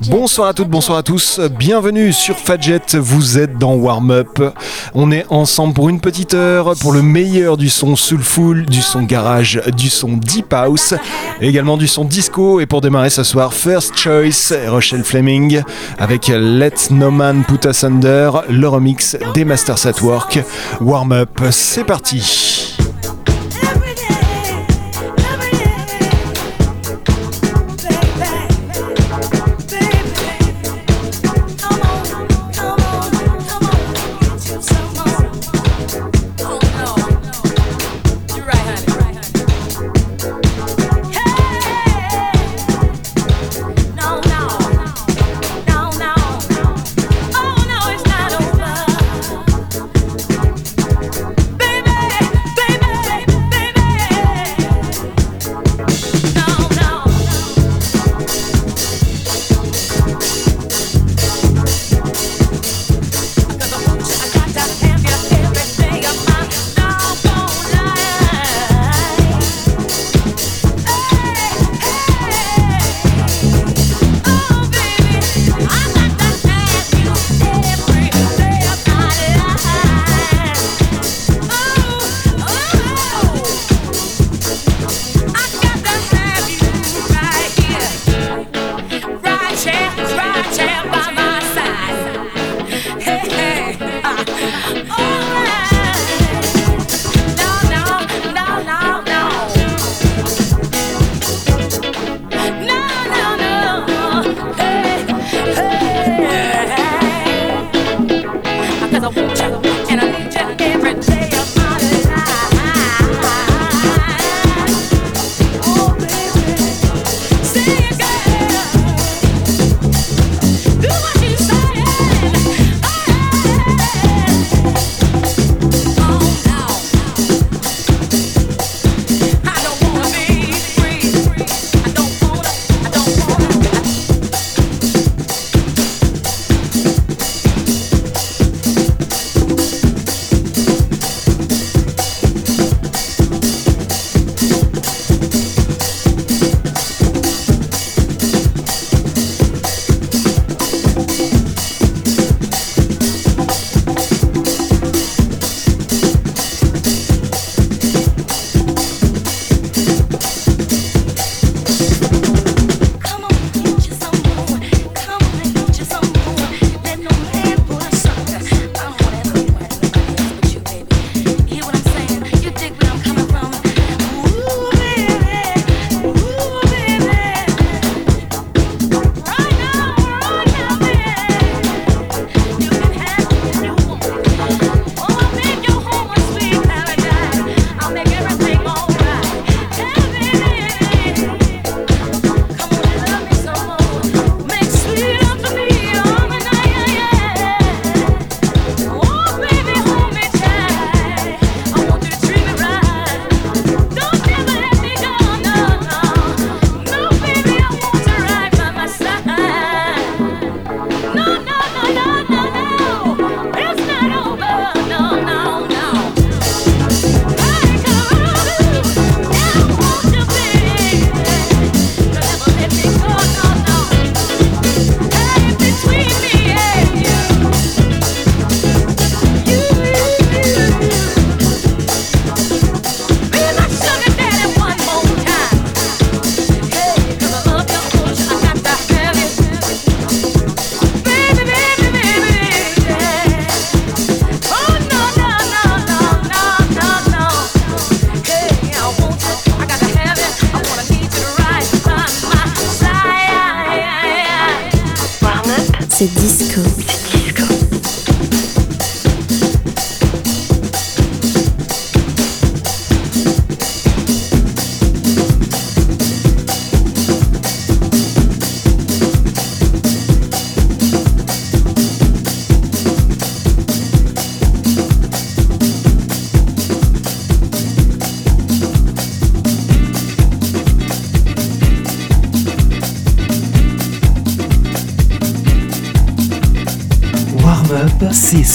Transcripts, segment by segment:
Bonsoir à toutes, bonsoir à tous. Bienvenue sur Fadjet. Vous êtes dans Warm Up. On est ensemble pour une petite heure pour le meilleur du son soulful, du son garage, du son deep house, également du son disco. Et pour démarrer ce soir, First Choice, Rochelle Fleming avec Let No Man Put Us Under, le remix des Masters at Work. Warm Up, c'est parti.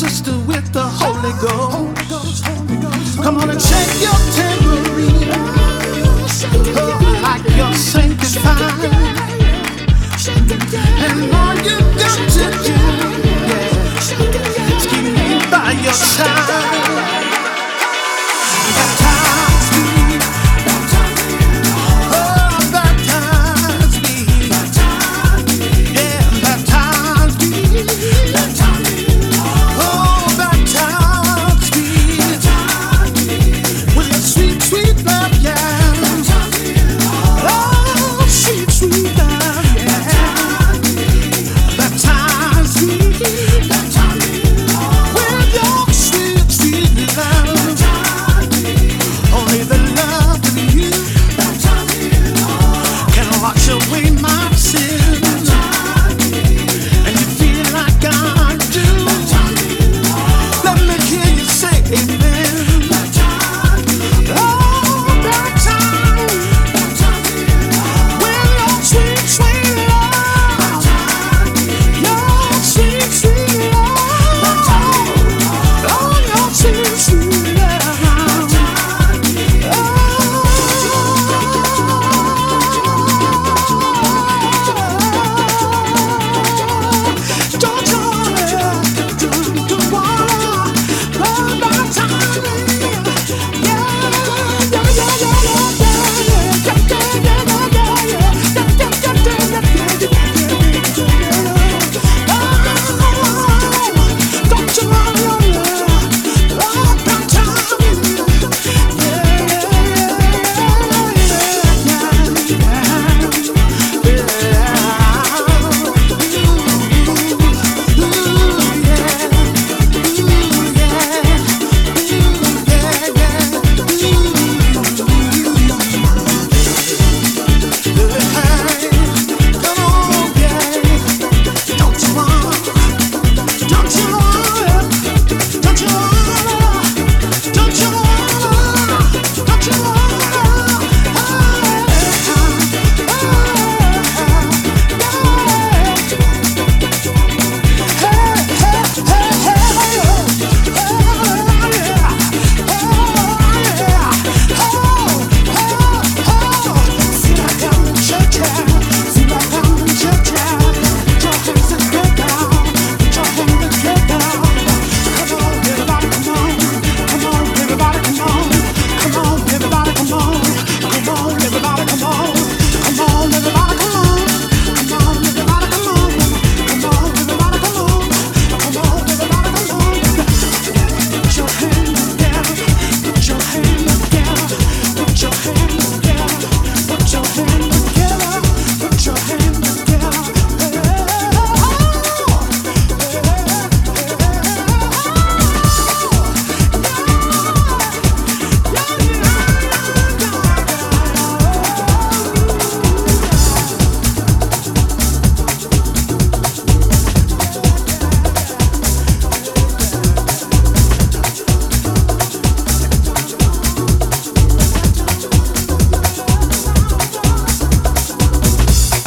sister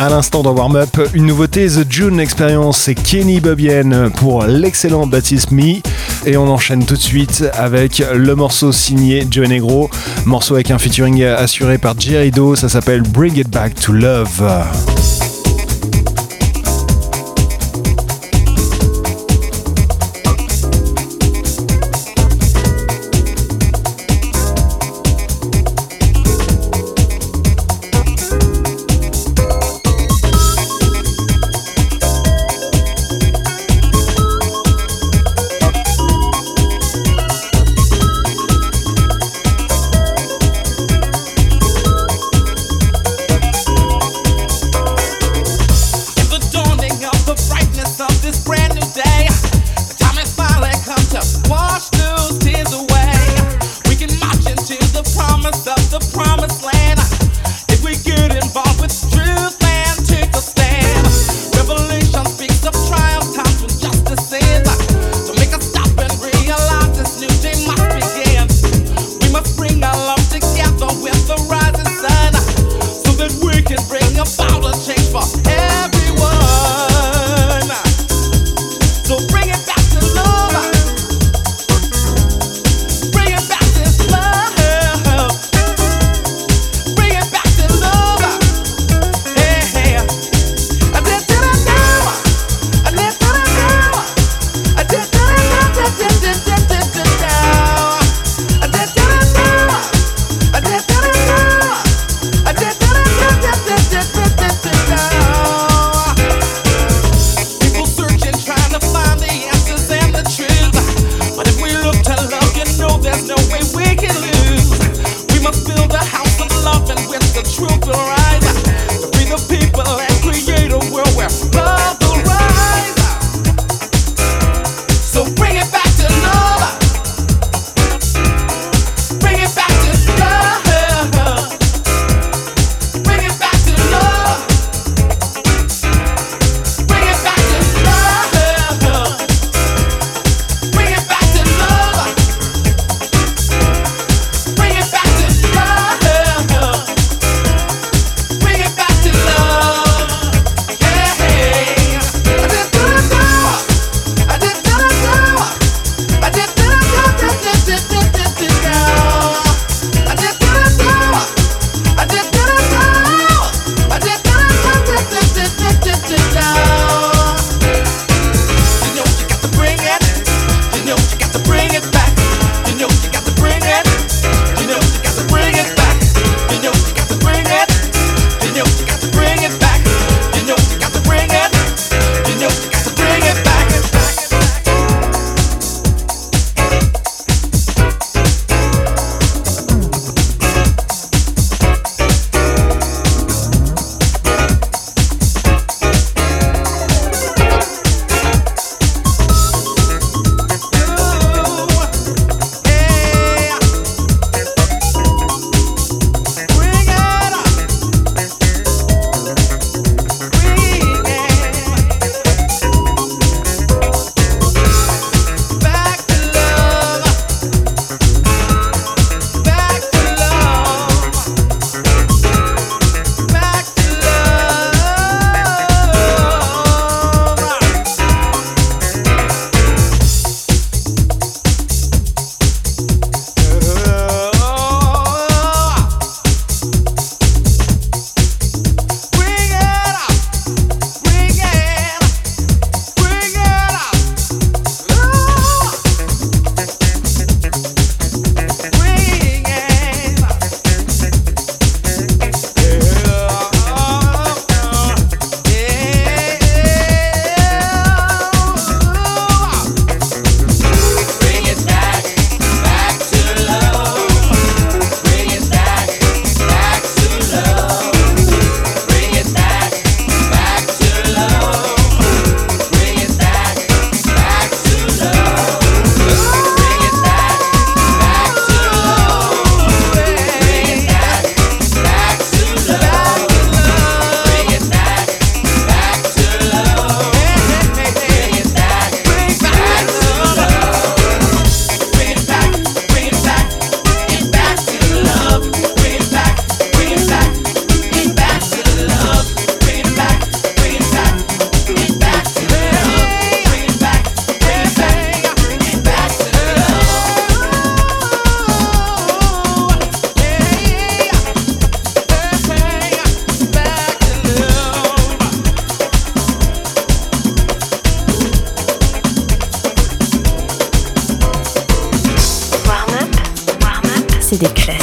à l'instant dans Warm Up. Une nouveauté, The June Experience, c'est Kenny Bobien pour l'excellent Baptiste Me. Et on enchaîne tout de suite avec le morceau signé Joe Negro, morceau avec un featuring assuré par Jerry Doe, ça s'appelle Bring It Back to Love. C'est des.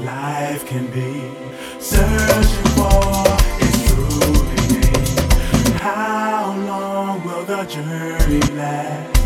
life can be. Searching for its true meaning. How long will the journey last?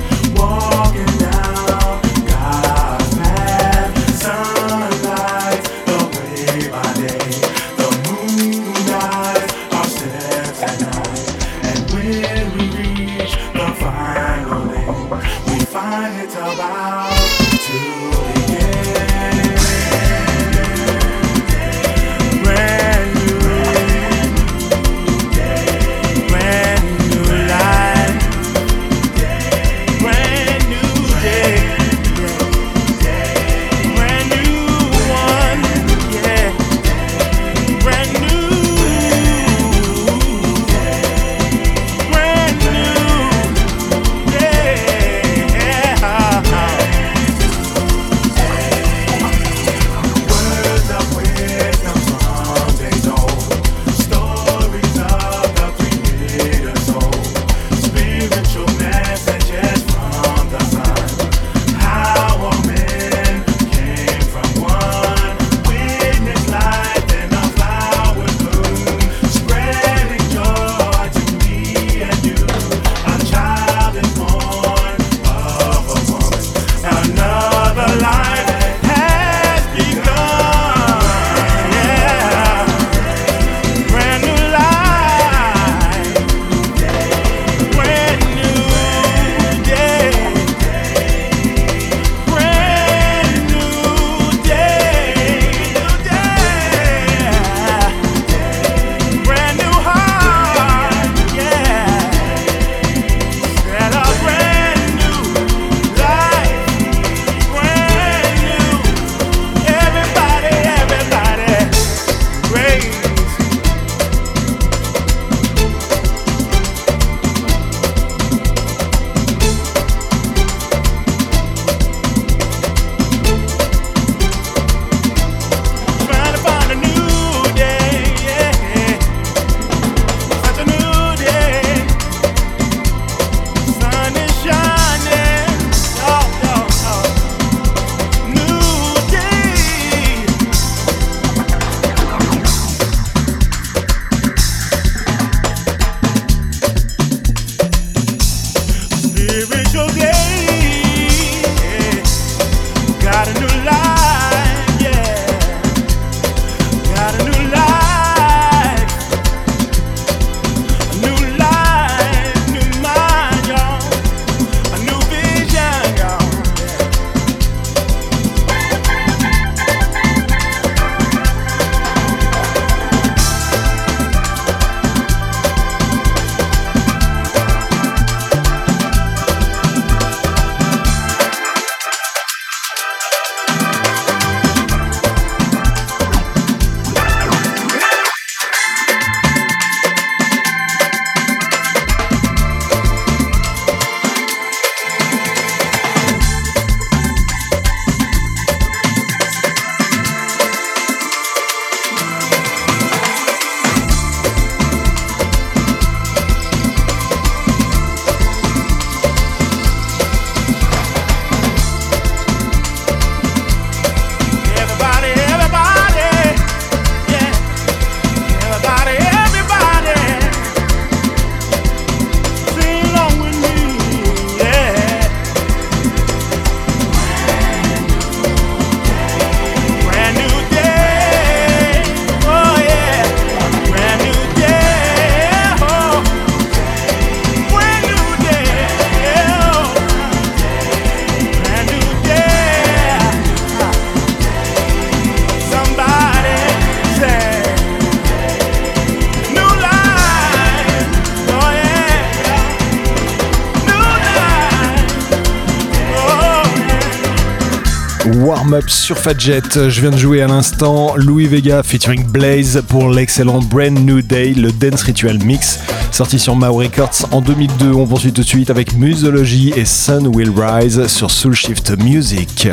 Sur Fadjet. Je viens de jouer à l'instant Louis Vega featuring Blaze pour l'excellent Brand New Day, le Dance Ritual Mix, sorti sur Mau Records en 2002. On poursuit tout de suite avec Musology et Sun Will Rise sur Soul Shift Music.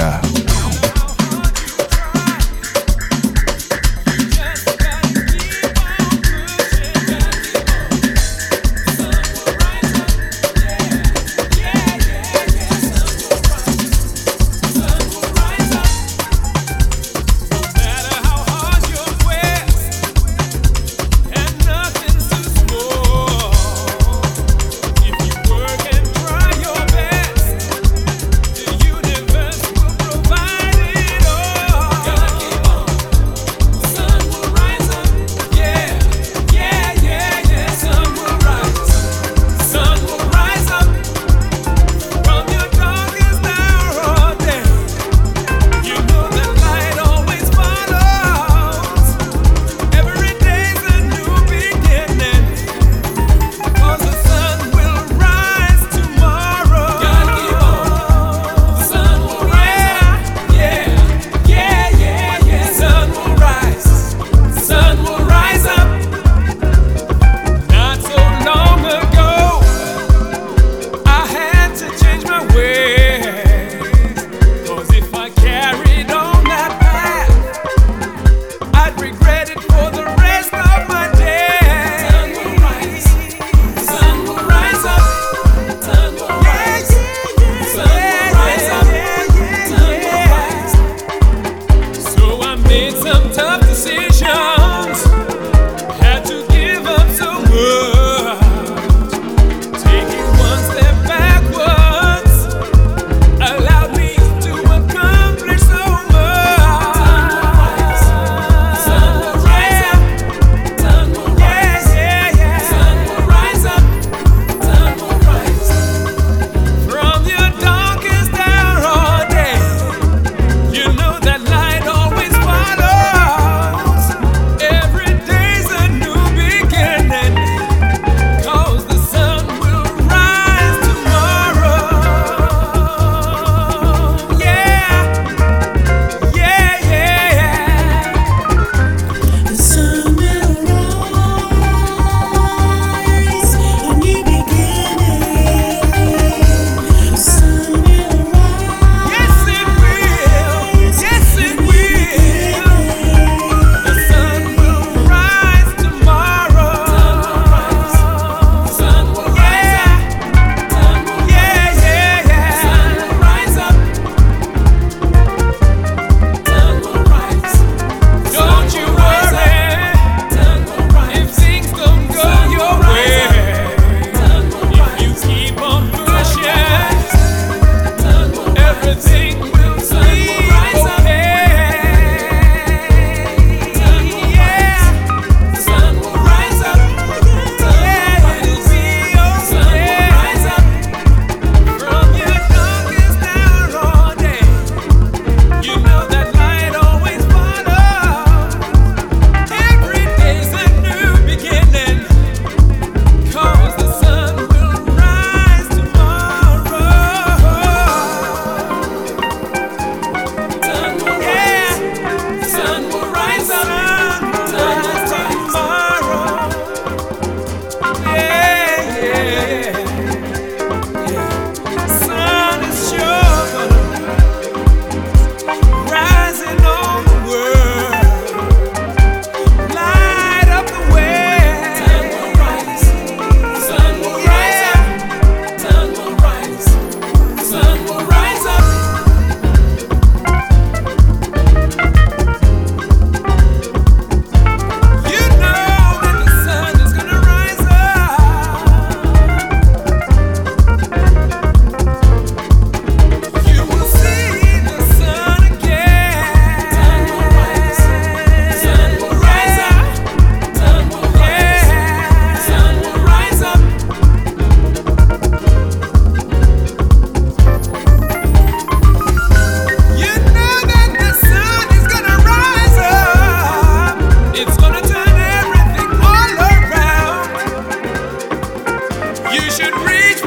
You should reach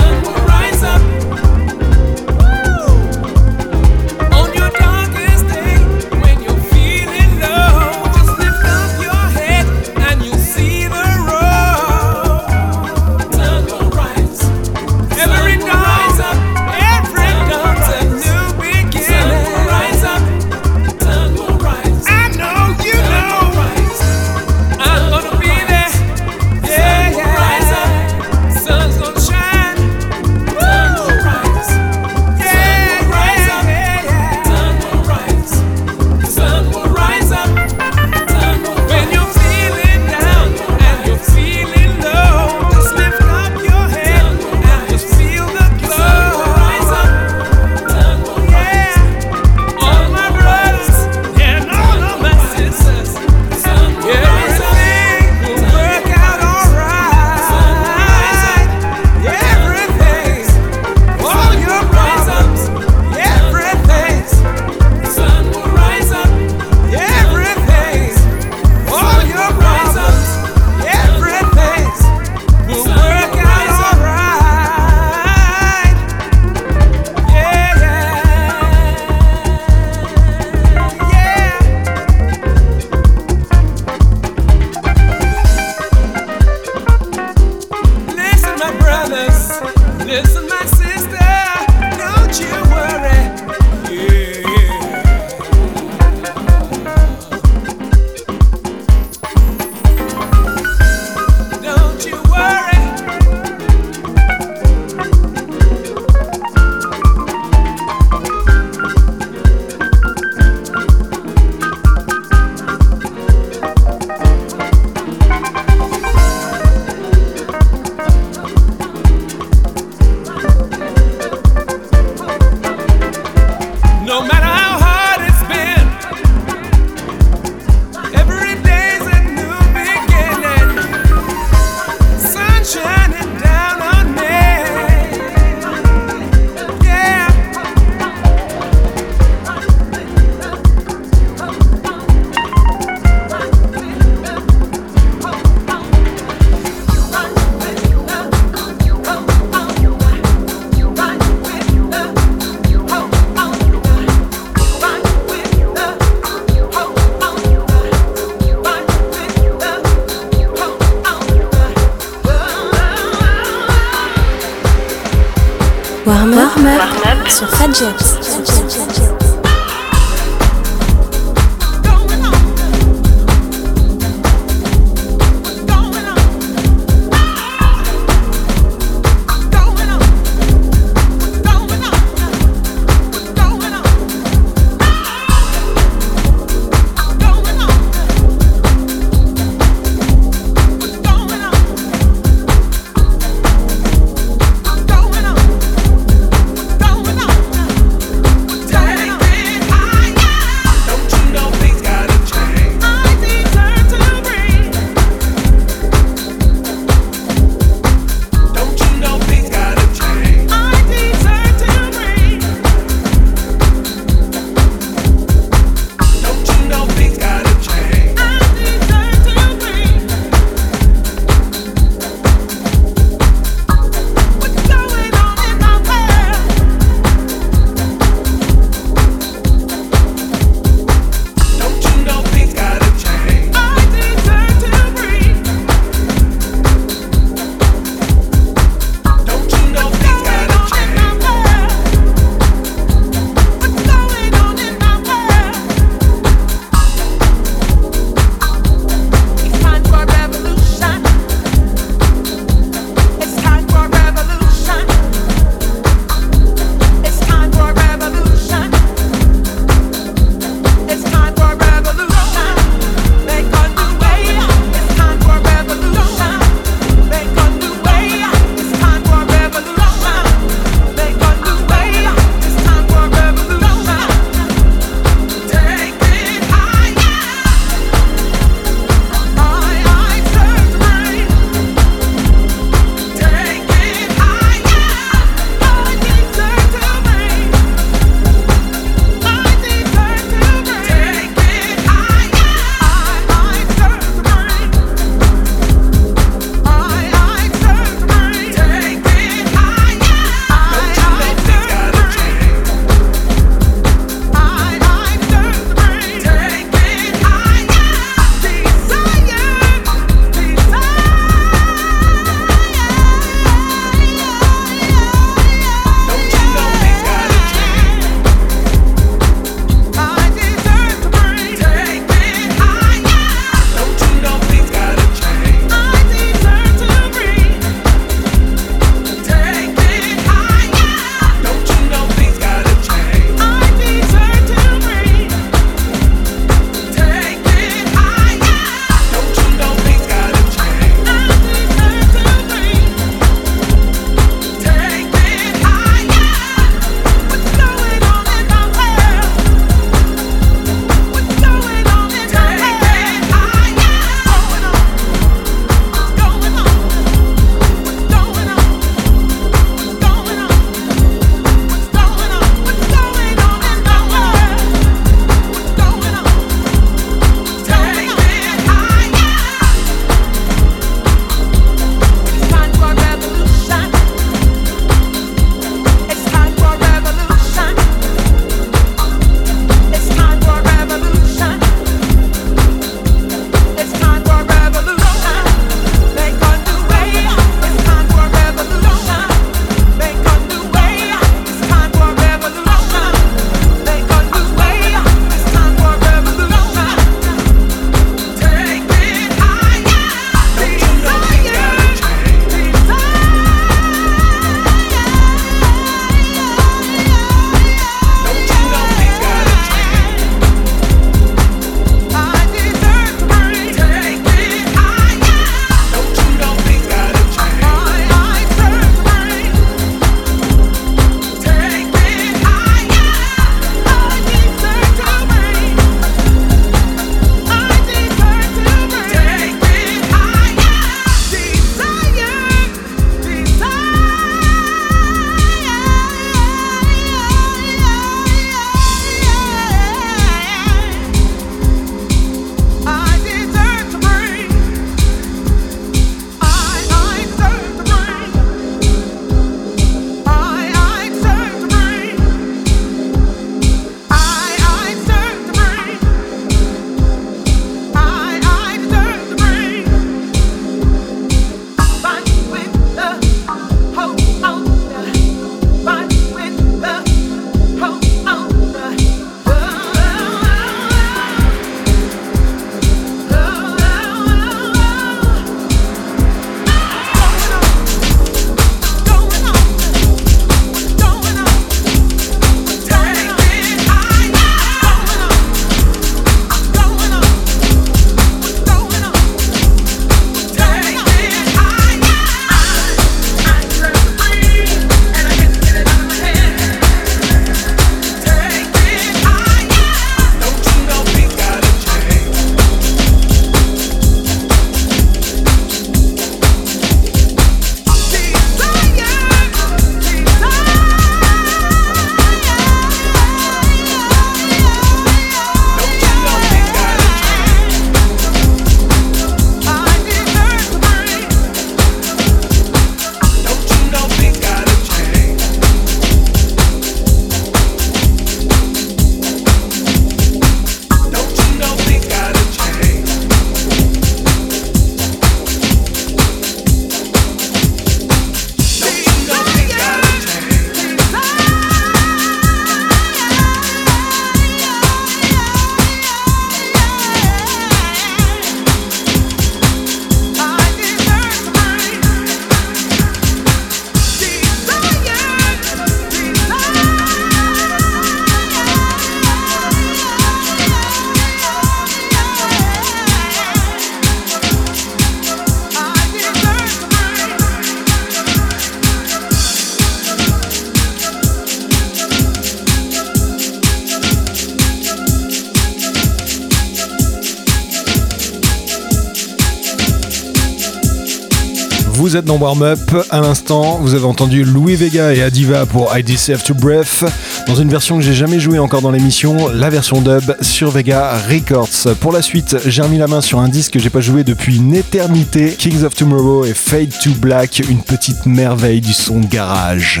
Dans Warm Up. À l'instant, vous avez entendu Louis Vega et Adiva pour I Deserve to Breath dans une version que j'ai jamais jouée encore dans l'émission, la version dub sur Vega Records. Pour la suite, j'ai remis la main sur un disque que j'ai pas joué depuis une éternité, Kings of Tomorrow et Fade to Black, une petite merveille du son garage.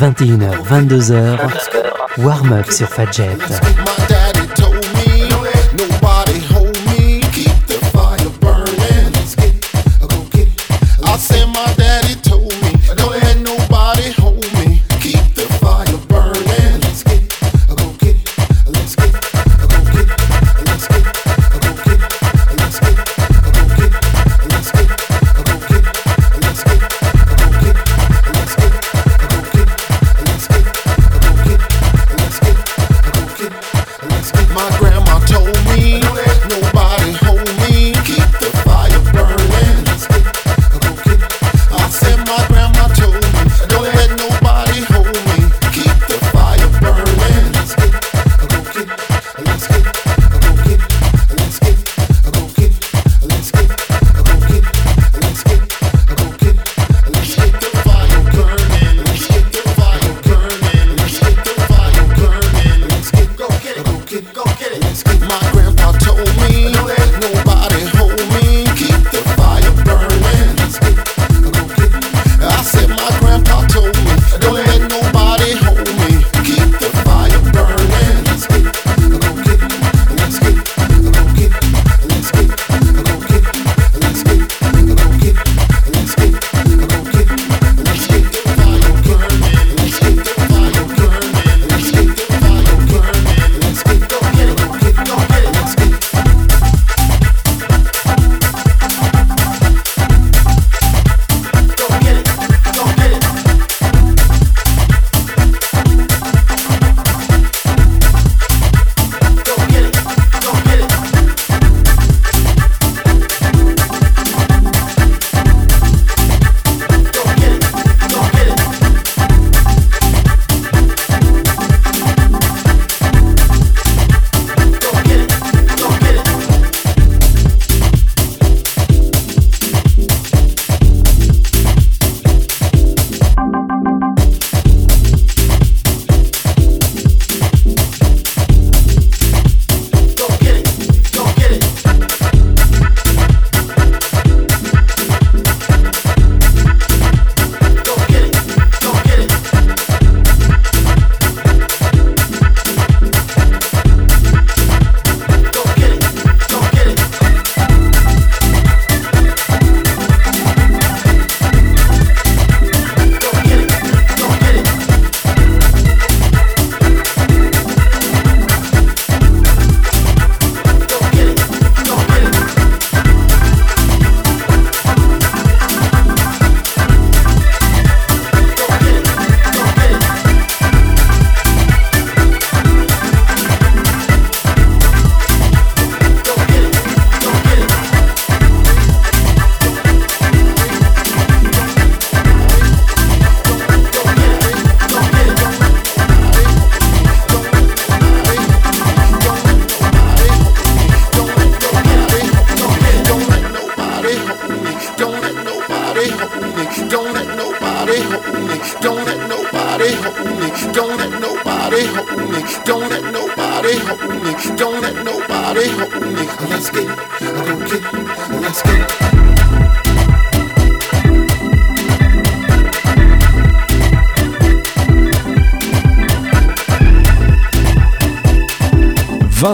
21h, 22h, warm-up sur Fadjet.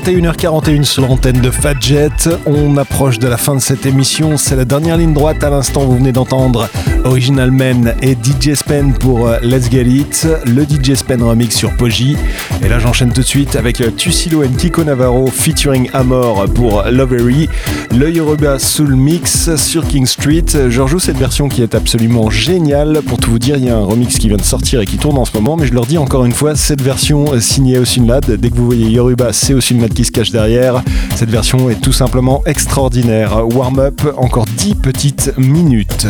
21h41 sur l'antenne de Fadjet. On approche de la fin de cette émission. C'est la dernière ligne droite. À l'instant, vous venez d'entendre Original Men et DJ Spen pour euh, Let's Get It, le DJ Spen remix sur Poji. Et là, j'enchaîne tout de suite avec euh, Tucilo and Kiko Navarro featuring Amor pour euh, Lovery, le Yoruba Soul Mix sur King Street. Je rejoue cette version qui est absolument géniale. Pour tout vous dire, il y a un remix qui vient de sortir et qui tourne en ce moment. Mais je leur dis encore une fois, cette version signée Osunlad. Dès que vous voyez Yoruba, c'est Osunlad qui se cache derrière. Cette version est tout simplement extraordinaire. Warm up, encore 10 petites minutes.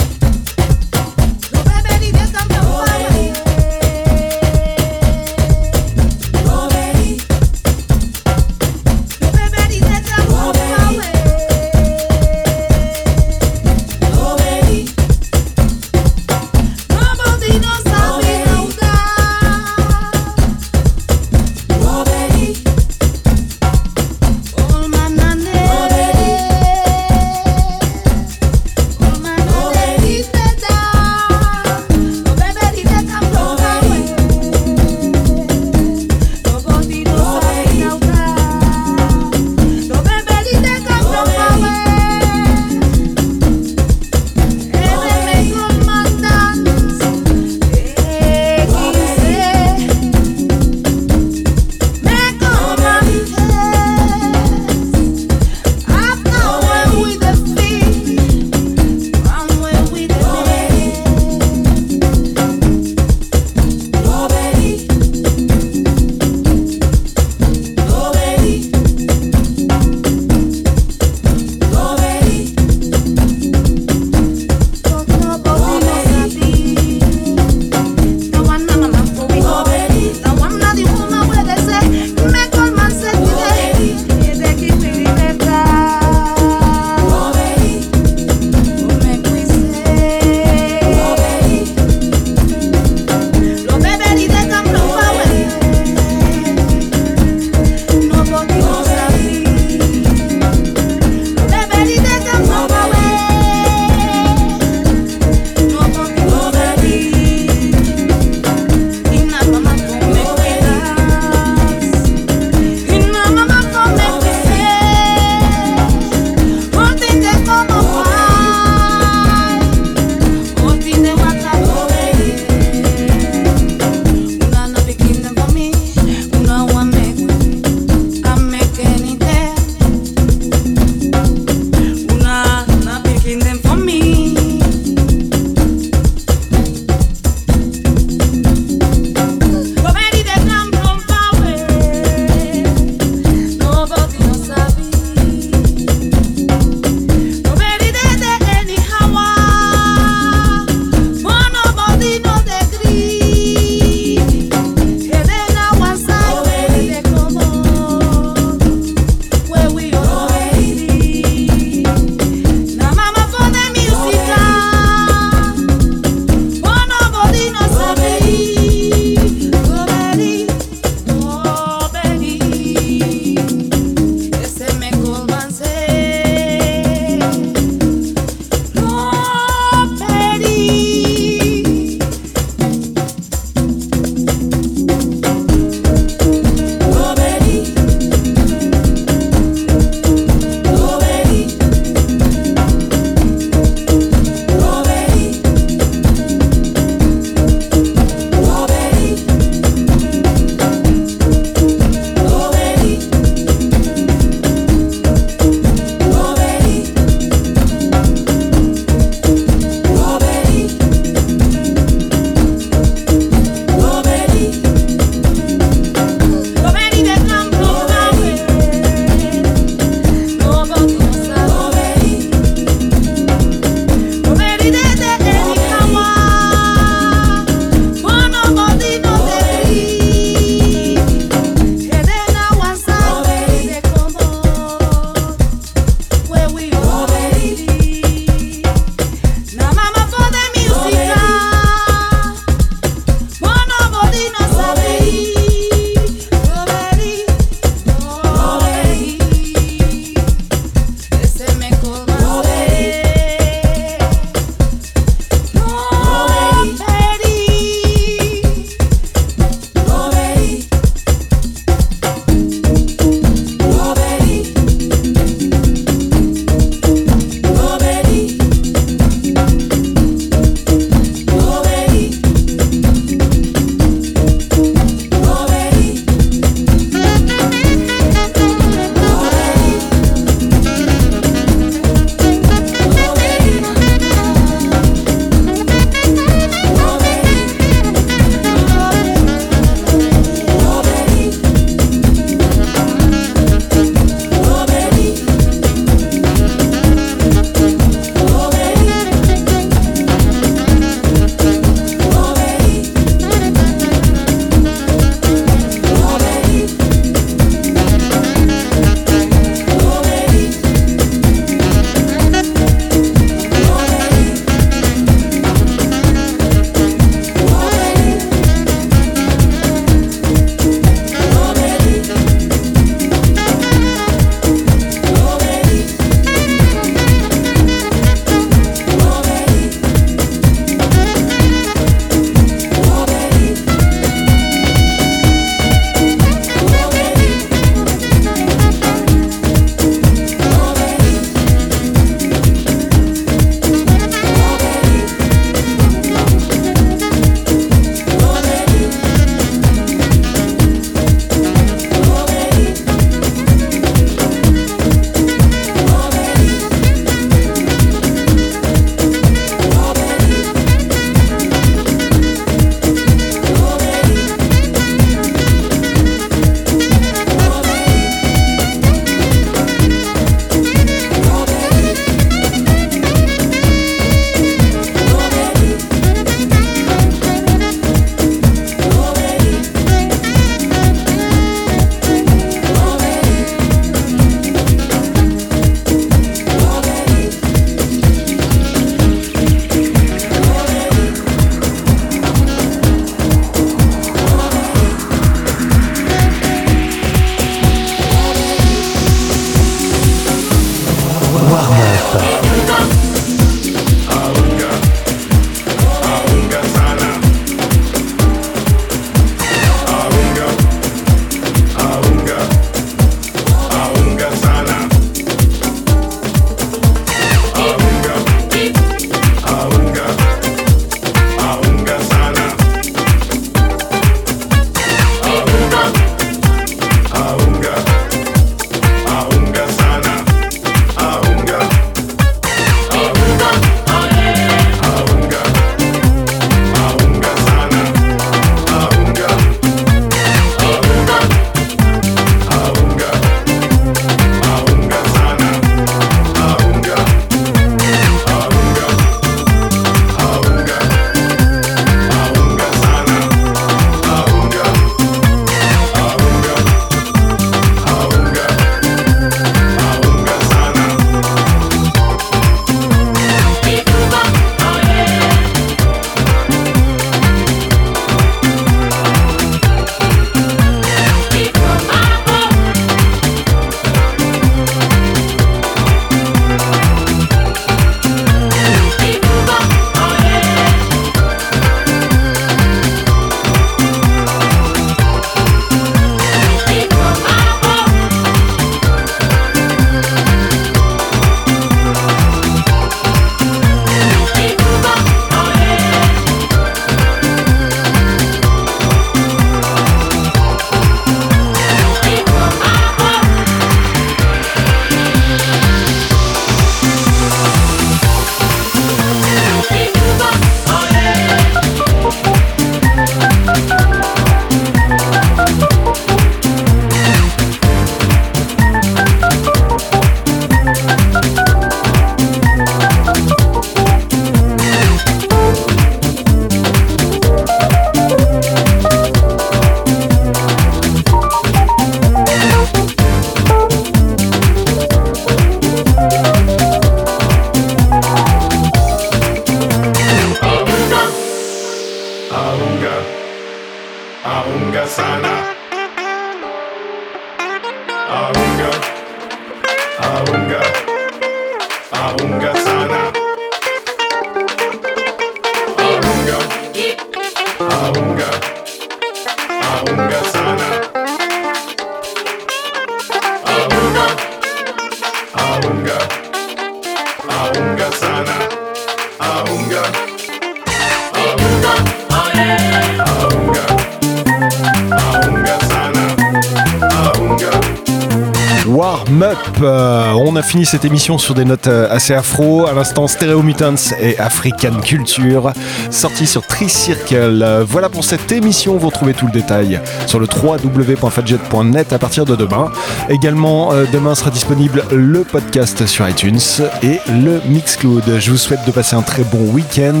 Cette émission sur des notes euh, assez afro. À l'instant, Stereo Mutants et African Culture, sorti sur Tricircle. Voilà pour cette émission. Vous retrouvez tout le détail sur le www.fadjet.net à partir de demain. Également, euh, demain sera disponible le podcast sur iTunes et le Mixcloud. Je vous souhaite de passer un très bon week-end.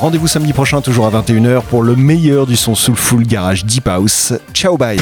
Rendez-vous samedi prochain, toujours à 21h, pour le meilleur du son Soulful Garage Deep House. Ciao, bye.